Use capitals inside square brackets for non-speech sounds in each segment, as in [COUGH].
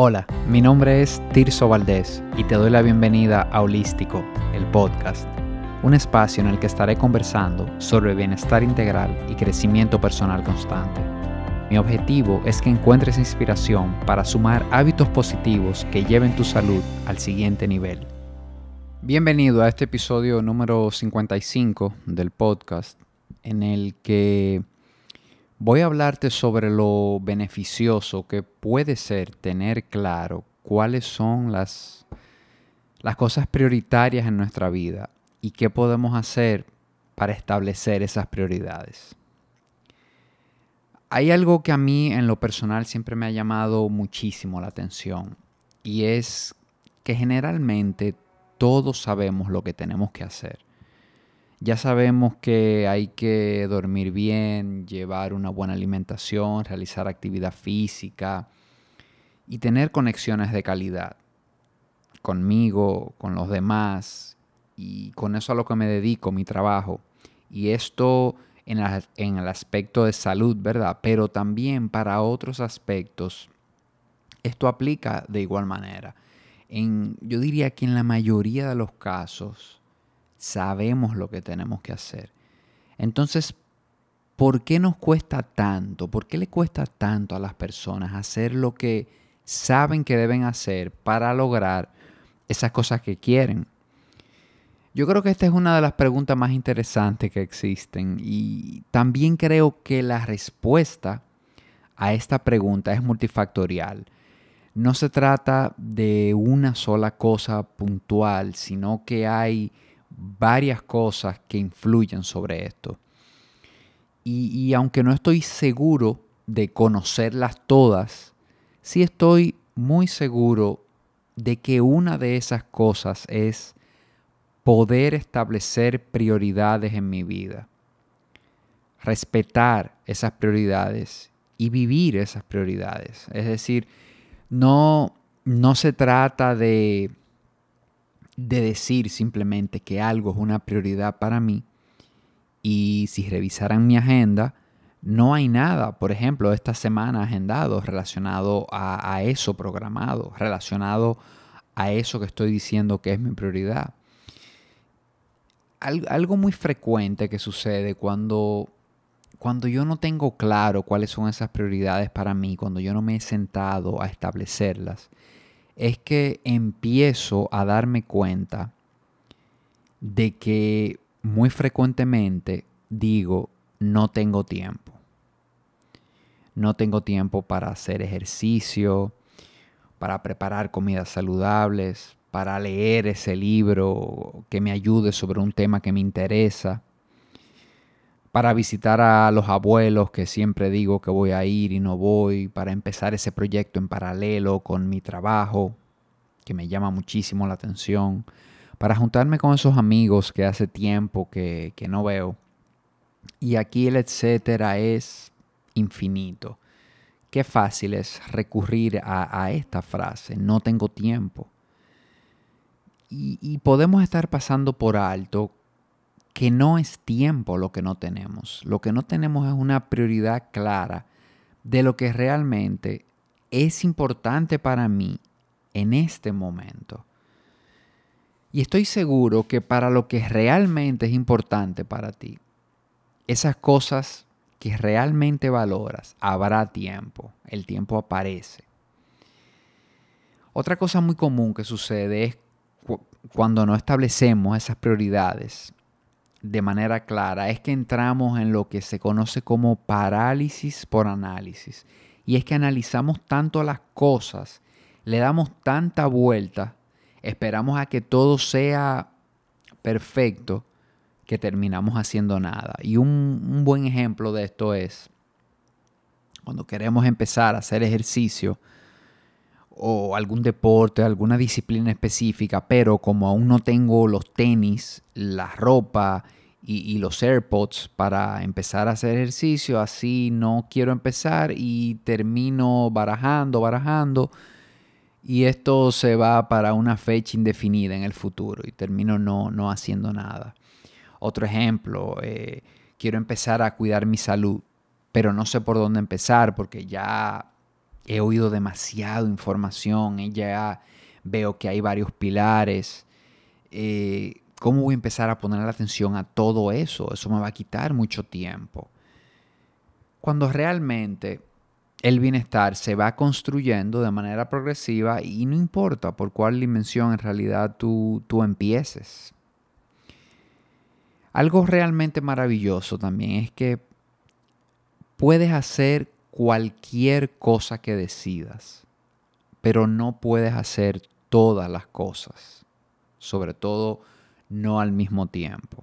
Hola, mi nombre es Tirso Valdés y te doy la bienvenida a Holístico, el podcast, un espacio en el que estaré conversando sobre bienestar integral y crecimiento personal constante. Mi objetivo es que encuentres inspiración para sumar hábitos positivos que lleven tu salud al siguiente nivel. Bienvenido a este episodio número 55 del podcast, en el que voy a hablarte sobre lo beneficioso que puede ser tener claro cuáles son las, las cosas prioritarias en nuestra vida y qué podemos hacer para establecer esas prioridades. Hay algo que a mí en lo personal siempre me ha llamado muchísimo la atención y es que generalmente todos sabemos lo que tenemos que hacer. Ya sabemos que hay que dormir bien, llevar una buena alimentación, realizar actividad física y tener conexiones de calidad conmigo, con los demás y con eso a lo que me dedico, mi trabajo. Y esto en, el aspecto de salud, ¿verdad? Pero también para otros aspectos, esto aplica de igual manera. En, yo diría que en la mayoría de los casos, sabemos lo que tenemos que hacer. Entonces, ¿por qué nos cuesta tanto? ¿Por qué le cuesta tanto a las personas hacer lo que saben que deben hacer para lograr esas cosas que quieren? Yo creo que esta es una de las preguntas más interesantes que existen y también creo que la respuesta a esta pregunta es multifactorial. No se trata de una sola cosa puntual, sino que hay varias cosas que influyen sobre esto. Y, aunque no estoy seguro de conocerlas todas, sí estoy muy seguro de que una de esas cosas es poder establecer prioridades en mi vida, respetar esas prioridades y vivir esas prioridades. Es decir, no, no se trata de de decir simplemente que algo es una prioridad para mí y si revisaran mi agenda, no hay nada, por ejemplo, esta semana agendado relacionado a, eso programado, relacionado a eso que estoy diciendo que es mi prioridad. algo muy frecuente que sucede cuando, cuando yo no tengo claro cuáles son esas prioridades para mí, cuando yo no me he sentado a establecerlas, es que empiezo a darme cuenta de que muy frecuentemente digo, no tengo tiempo. No tengo tiempo para hacer ejercicio, para preparar comidas saludables, para leer ese libro que me ayude sobre un tema que me interesa para visitar a los abuelos que siempre digo que voy a ir y no voy, para empezar ese proyecto en paralelo con mi trabajo, que me llama muchísimo la atención, para juntarme con esos amigos que hace tiempo que, no veo. Y aquí el etcétera es infinito. Qué fácil es recurrir a, esta frase, no tengo tiempo. Y podemos estar pasando por alto que no es tiempo lo que no tenemos. Lo que no tenemos es una prioridad clara de lo que realmente es importante para mí en este momento. Y estoy seguro que para lo que realmente es importante para ti, esas cosas que realmente valoras, habrá tiempo. El tiempo aparece. Otra cosa muy común que sucede es cuando no establecemos esas prioridades de manera clara es que entramos en lo que se conoce como parálisis por análisis. Y es que analizamos tanto las cosas, le damos tanta vuelta, esperamos a que todo sea perfecto, que terminamos haciendo nada. Y un, un buen ejemplo de esto es cuando queremos empezar a hacer ejercicio, o algún deporte, alguna disciplina específica, pero como aún no tengo los tenis, la ropa y, los AirPods para empezar a hacer ejercicio, así no quiero empezar y termino barajando, barajando. Y esto se va para una fecha indefinida en el futuro y termino no, no haciendo nada. Otro ejemplo, eh, quiero empezar a cuidar mi salud, pero no sé por dónde empezar porque ya he oído demasiado información y ya veo que hay varios pilares. Eh, ¿Cómo voy a empezar a poner la atención a todo eso? Eso me va a quitar mucho tiempo. Cuando realmente el bienestar se va construyendo de manera progresiva y no importa por cuál dimensión en realidad tú, tú empieces. Algo realmente maravilloso también es que puedes hacer cualquier cosa que decidas, pero no puedes hacer todas las cosas, sobre todo no al mismo tiempo.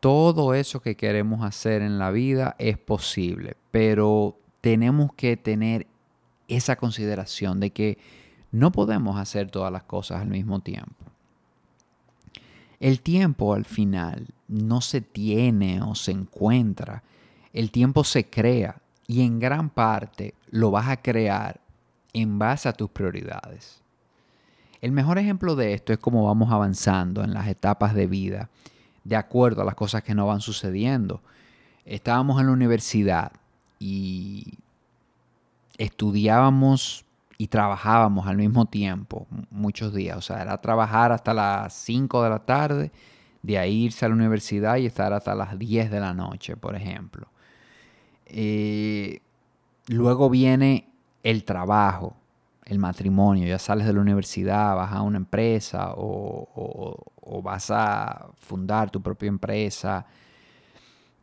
Todo eso que queremos hacer en la vida es posible, pero tenemos que tener esa consideración de que no podemos hacer todas las cosas al mismo tiempo. El tiempo al final no se tiene o se encuentra, el tiempo se crea y en gran parte lo vas a crear en base a tus prioridades. El mejor ejemplo de esto es cómo vamos avanzando en las etapas de vida de acuerdo a las cosas que nos van sucediendo. Estábamos en la universidad y estudiábamos y trabajábamos al mismo tiempo muchos días. O sea, era trabajar hasta las 5 de la tarde, de ahí irse a la universidad y estar hasta las 10 de la noche, por ejemplo. Eh, luego viene el trabajo el matrimonio, ya sales de la universidad, vas a una empresa o, vas a fundar tu propia empresa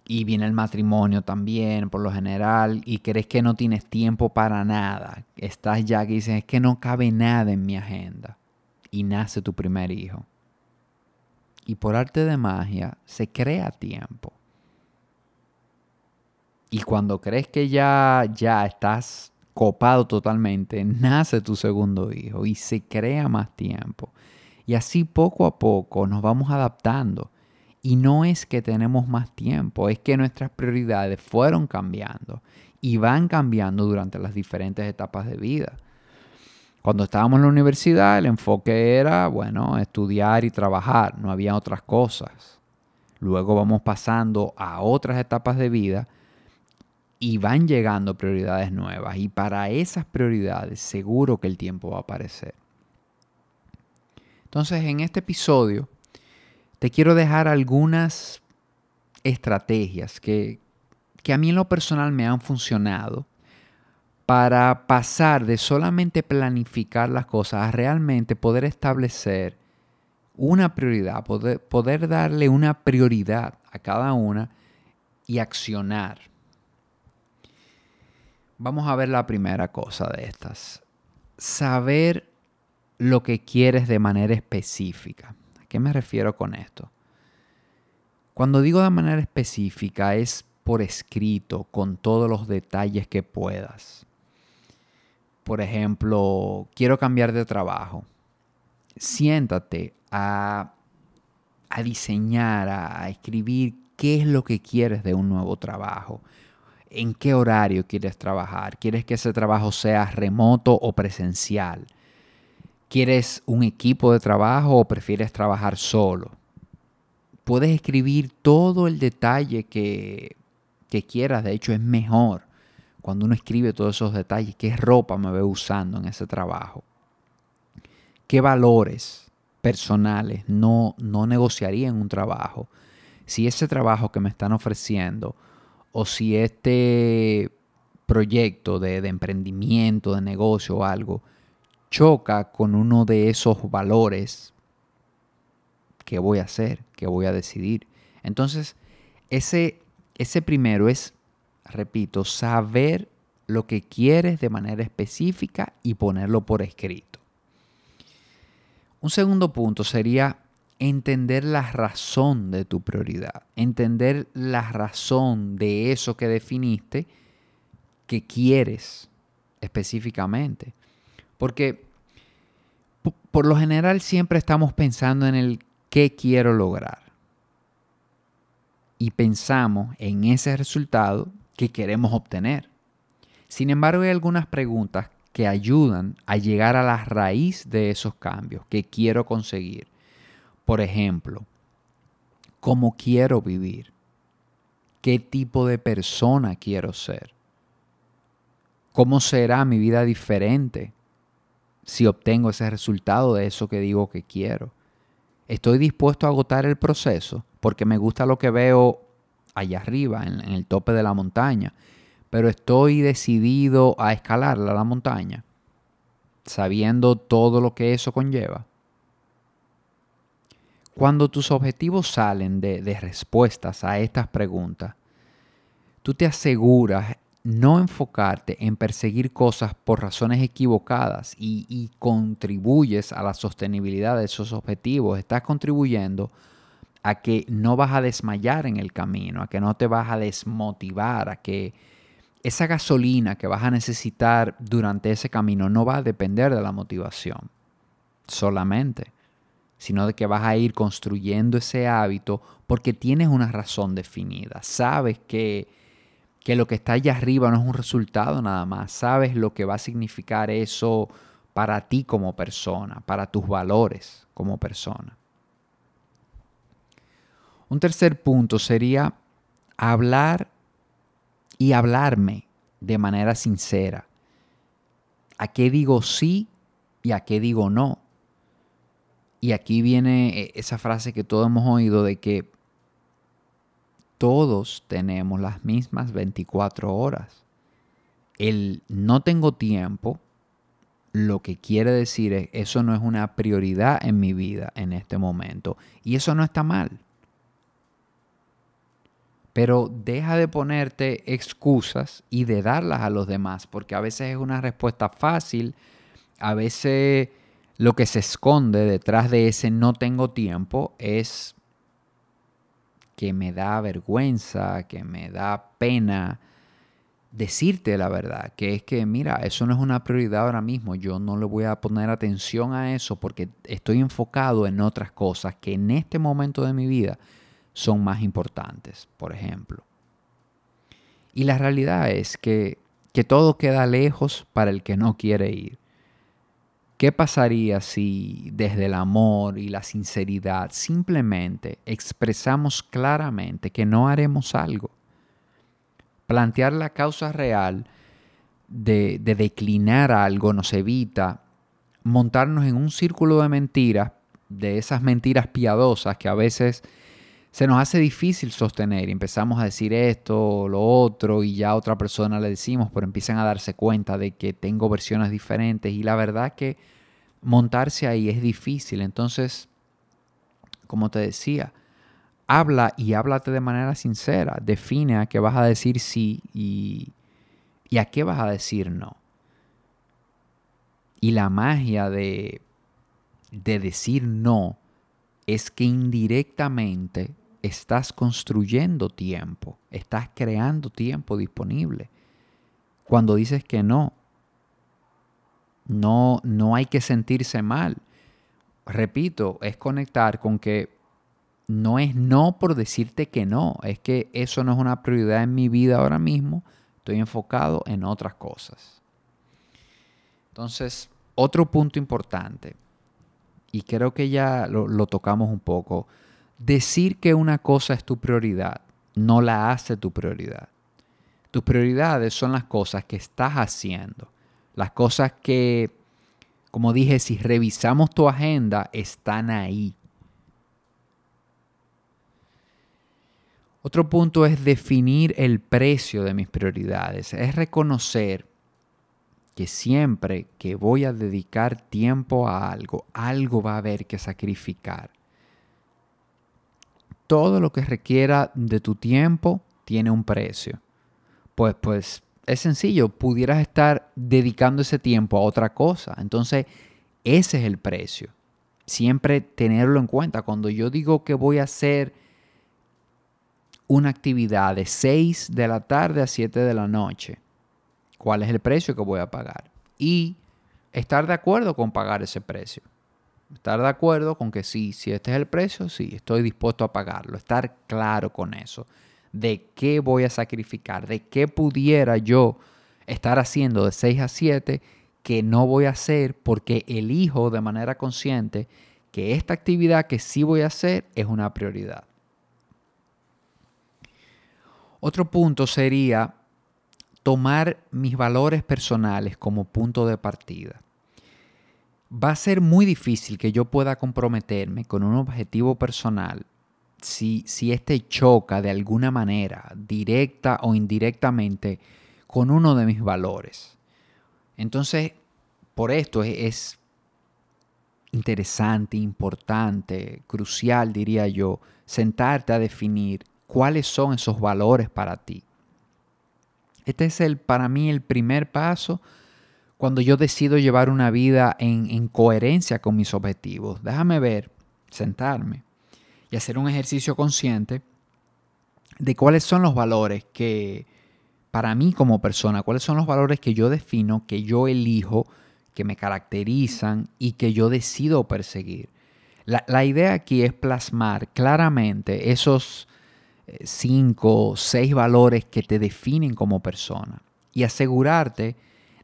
y viene el matrimonio también por lo general y crees que no tienes tiempo para nada, estás ya que dices es que no cabe nada en mi agenda y nace tu primer hijo. Y por arte de magia se crea tiempo. Y cuando crees que ya, ya estás copado totalmente, [LAUGHS] nace tu segundo hijo y se crea más tiempo. Y así poco a poco nos vamos adaptando. Y no es que tenemos más tiempo, es que nuestras prioridades fueron cambiando y van cambiando durante las diferentes etapas de vida. Cuando estábamos en la universidad, el enfoque era, bueno, estudiar y trabajar, no había otras cosas. Luego vamos pasando a otras etapas de vida y van llegando prioridades nuevas y para esas prioridades seguro que el tiempo va a aparecer. Entonces en este episodio te quiero dejar algunas estrategias que, que a mí en lo personal me han funcionado para pasar de solamente planificar las cosas a realmente poder establecer una prioridad, poder, poder darle una prioridad a cada una y accionar Vamos a ver la primera cosa de estas. Saber lo que quieres de manera específica. ¿A qué me refiero con esto? Cuando digo de manera específica es por escrito, con todos los detalles que puedas. Por ejemplo, quiero cambiar de trabajo. Siéntate a, a diseñar, a escribir qué es lo que quieres de un nuevo trabajo en qué horario quieres trabajar. ¿Quieres que ese trabajo sea remoto o presencial? ¿Quieres un equipo de trabajo o prefieres trabajar solo? Puedes escribir todo el detalle que, que quieras. De hecho, es mejor cuando uno escribe todos esos detalles. ¿Qué ropa me veo usando en ese trabajo? ¿Qué valores personales no, no negociaría en un trabajo? Si ese trabajo que me están ofreciendo o si este proyecto de, emprendimiento, de negocio o algo, choca con uno de esos valores, ¿qué voy a hacer? ¿Qué voy a decidir? Entonces, ese, ese primero es, repito, saber lo que quieres de manera específica y ponerlo por escrito. Un segundo punto sería entender la razón de tu prioridad, entender la razón de eso que definiste que quieres específicamente. Porque por lo general siempre estamos pensando en el qué quiero lograr. Y pensamos en ese resultado que queremos obtener. Sin embargo, hay algunas preguntas que ayudan a llegar a la raíz de esos cambios que quiero conseguir. Por ejemplo, ¿cómo quiero vivir? ¿Qué tipo de persona quiero ser? ¿Cómo será mi vida diferente si obtengo ese resultado de eso que digo que quiero? ¿Estoy dispuesto a agotar el proceso porque me gusta lo que veo allá arriba, en, el tope de la montaña? Pero estoy decidido a escalar la montaña, sabiendo todo lo que eso conlleva. Cuando tus objetivos salen de, de respuestas a estas preguntas, tú te aseguras no enfocarte en perseguir cosas por razones equivocadas y, contribuyes a la sostenibilidad de esos objetivos, estás contribuyendo a que no vas a desmayar en el camino, a que no te vas a desmotivar, a que esa gasolina que vas a necesitar durante ese camino no va a depender de la motivación solamente, sino de que vas a ir construyendo ese hábito porque tienes una razón definida, sabes que que lo que está allá arriba no es un resultado nada más. Sabes lo que va a significar eso para ti como persona, para tus valores como persona. Un tercer punto sería hablar y hablarme de manera sincera. ¿A qué digo sí y a qué digo no? Y aquí viene eh, esa frase que todos hemos oído de que todos tenemos las mismas 24 horas. El no tengo tiempo, lo que quiere decir es, eso no es una prioridad en mi vida en este momento. Y eso no está mal. Pero deja de ponerte excusas y de darlas a los demás, porque a veces es una respuesta fácil, a veces lo que se esconde detrás de ese no tengo tiempo es que me da vergüenza, que me da pena decirte la verdad, que es que, mira, eso no es una prioridad ahora mismo, yo no le voy a poner atención a eso porque estoy enfocado en otras cosas que en este momento de mi vida son más importantes, por ejemplo. Y la realidad es que, que todo queda lejos para el que no quiere ir. ¿Qué pasaría si desde el amor y la sinceridad simplemente expresamos claramente que no haremos algo? Plantear la causa real de, declinar algo nos evita montarnos en un círculo de mentiras, de esas mentiras piadosas que a veces se nos hace difícil sostener. Empezamos a decir esto, lo otro, y ya a otra persona le decimos, pero empiezan a darse cuenta de que tengo versiones diferentes. Y la verdad que montarse ahí es difícil. Entonces, como te decía, habla y háblate de manera sincera. Define a qué vas a decir sí y, y a qué vas a decir no. Y la magia de, de decir no es que indirectamente estás construyendo tiempo, estás creando tiempo disponible. Cuando dices que no, no, no hay que sentirse mal. Repito, es conectar con que no es no por decirte que no, es que eso no es una prioridad en mi vida ahora mismo, estoy enfocado en otras cosas. Entonces, otro punto importante, y creo que ya lo, lo tocamos un poco, decir que una cosa es tu prioridad no la hace tu prioridad. Tus prioridades son las cosas que estás haciendo las cosas que, como dije, si revisamos tu agenda, están ahí. Otro punto es definir el precio de mis prioridades. Es reconocer que siempre que voy a dedicar tiempo a algo, algo va a haber que sacrificar. Todo lo que requiera de tu tiempo tiene un precio. Pues, pues es sencillo, pudieras estar dedicando ese tiempo a otra cosa. Entonces, ese es el precio. Siempre tenerlo en cuenta. Cuando yo digo que voy a hacer una actividad de 6 de la tarde a 7 de la noche, ¿cuál es el precio que voy a pagar? Y estar de acuerdo con pagar ese precio. Estar de acuerdo con que sí, si este es el precio, sí, estoy dispuesto a pagarlo. Estar claro con eso de qué voy a sacrificar, de qué pudiera yo estar haciendo de 6 a 7 que no voy a hacer porque elijo de manera consciente que esta actividad que sí voy a hacer es una prioridad. Otro punto sería tomar mis valores personales como punto de partida. Va a ser muy difícil que yo pueda comprometerme con un objetivo personal si, si este choca de alguna manera, directa o indirectamente, con uno de mis valores. Entonces, por esto es interesante, importante, crucial, diría yo, sentarte a definir cuáles son esos valores para ti. Este es el, para mí el primer paso cuando yo decido llevar una vida en, en coherencia con mis objetivos. Déjame ver, sentarme y hacer un ejercicio consciente de cuáles son los valores que, para mí como persona, cuáles son los valores que yo defino, que yo elijo, que me caracterizan y que yo decido perseguir. La, idea aquí es plasmar claramente esos eh, cinco, seis valores que te definen como persona y asegurarte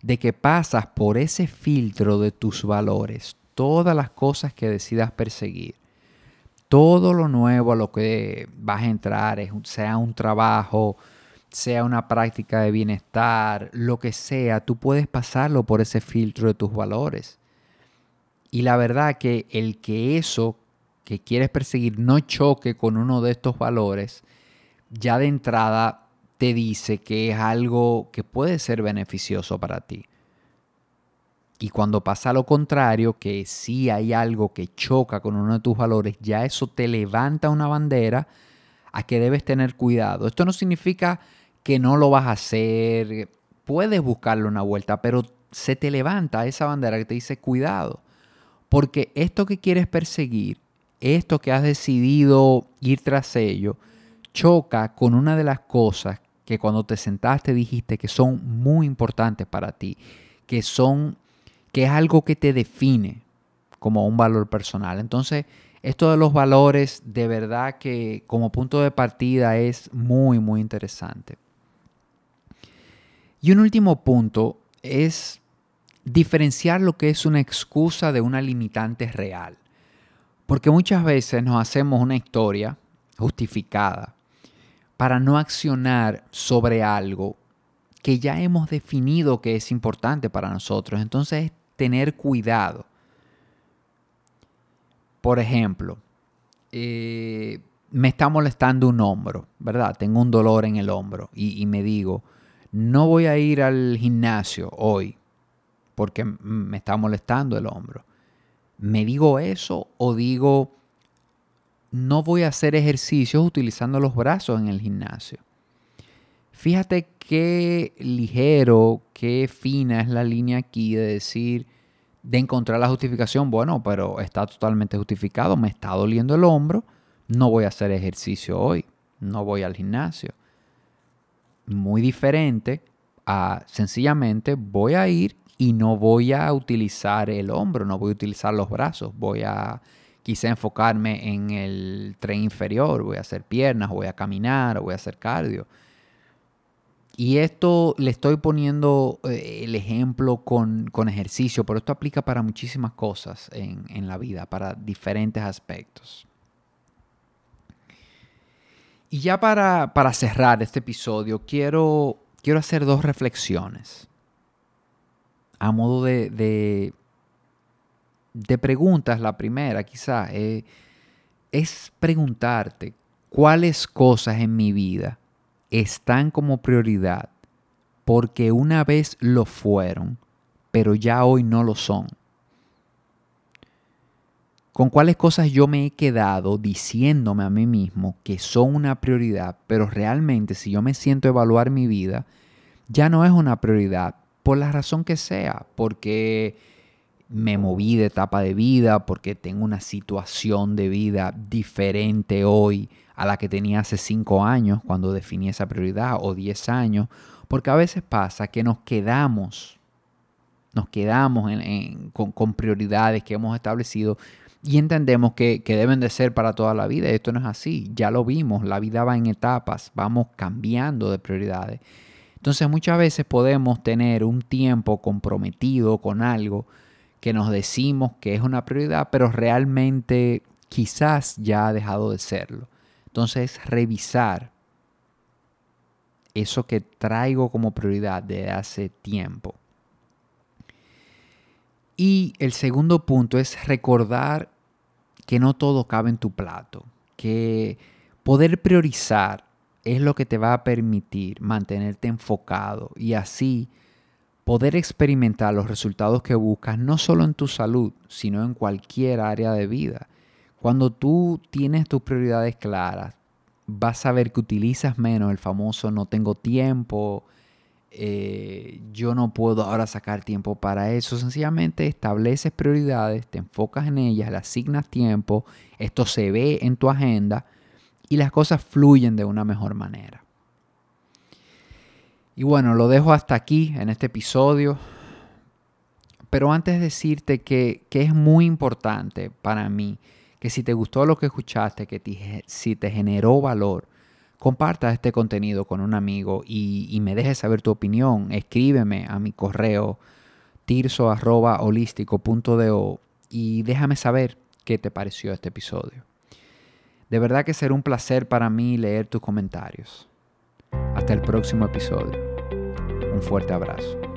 de que pasas por ese filtro de tus valores todas las cosas que decidas perseguir. Todo lo nuevo a lo que vas a entrar, sea un trabajo, sea una práctica de bienestar, lo que sea, tú puedes pasarlo por ese filtro de tus valores. Y la verdad que el que eso que quieres perseguir no choque con uno de estos valores, ya de entrada te dice que es algo que puede ser beneficioso para ti. Y cuando pasa lo contrario, que si hay algo que choca con uno de tus valores, ya eso te levanta una bandera a que debes tener cuidado. Esto no significa que no lo vas a hacer, puedes buscarle una vuelta, pero se te levanta esa bandera que te dice cuidado, porque esto que quieres perseguir, esto que has decidido ir tras ello, choca con una de las cosas que cuando te sentaste dijiste que son muy importantes para ti, que son que es algo que te define como un valor personal. Entonces, esto de los valores de verdad que como punto de partida es muy muy interesante. Y un último punto es diferenciar lo que es una excusa de una limitante real. Porque muchas veces nos hacemos una historia justificada para no accionar sobre algo que ya hemos definido que es importante para nosotros. Entonces es tener cuidado. Por ejemplo, eh, me está molestando un hombro, ¿verdad? Tengo un dolor en el hombro y me digo, no voy a ir al gimnasio hoy porque me está molestando el hombro. ¿Me digo eso o digo, no voy a hacer ejercicios utilizando los brazos en el gimnasio? Fíjate qué ligero, qué fina es la línea aquí de decir, de encontrar la justificación, bueno, pero está totalmente justificado, me está doliendo el hombro, no voy a hacer ejercicio hoy, no voy al gimnasio. Muy diferente a sencillamente voy a ir y no voy a utilizar el hombro, no voy a utilizar los brazos, voy a quizá enfocarme en el tren inferior, voy a hacer piernas, voy a caminar, voy a hacer cardio. Y esto le estoy poniendo eh, el ejemplo con, ejercicio, pero esto aplica para muchísimas cosas en, en la vida, para diferentes aspectos. Y ya para, cerrar este episodio, quiero, quiero hacer dos reflexiones. A modo de, de, preguntas, la primera quizá eh, es preguntarte cuáles cosas en mi vida están como prioridad porque una vez lo fueron, pero ya hoy no lo son. Con cuáles cosas yo me he quedado diciéndome a mí mismo que son una prioridad, pero realmente si yo me siento a evaluar mi vida, ya no es una prioridad, por la razón que sea, porque me moví de etapa de vida, porque tengo una situación de vida diferente hoy a la que tenía hace cinco años cuando definí esa prioridad, o diez años, porque a veces pasa que nos quedamos, nos quedamos con, con prioridades que hemos establecido y entendemos que, deben de ser para toda la vida. Esto no es así, ya lo vimos, la vida va en etapas, vamos cambiando de prioridades. Entonces muchas veces podemos tener un tiempo comprometido con algo que nos decimos que es una prioridad, pero realmente quizás ya ha dejado de serlo. Entonces revisar eso que traigo como prioridad desde hace tiempo. Y el segundo punto es recordar que no todo cabe en tu plato, que poder priorizar es lo que te va a permitir mantenerte enfocado y así poder experimentar los resultados que buscas no solo en tu salud, sino en cualquier área de vida. Cuando tú tienes tus prioridades claras, vas a ver que utilizas menos el famoso no tengo tiempo, eh, yo no puedo ahora sacar tiempo para eso. Sencillamente estableces prioridades, te enfocas en ellas, le asignas tiempo, esto se ve en tu agenda y las cosas fluyen de una mejor manera. Y bueno, lo dejo hasta aquí en este episodio. Pero antes de decirte que, es muy importante para mí que si te gustó lo que escuchaste, que si te generó valor, comparta este contenido con un amigo y, me dejes saber tu opinión. Escríbeme a mi correo tirso.holístico.do y déjame saber qué te pareció este episodio. De verdad que será un placer para mí leer tus comentarios. Hasta el próximo episodio. Un fuerte abrazo.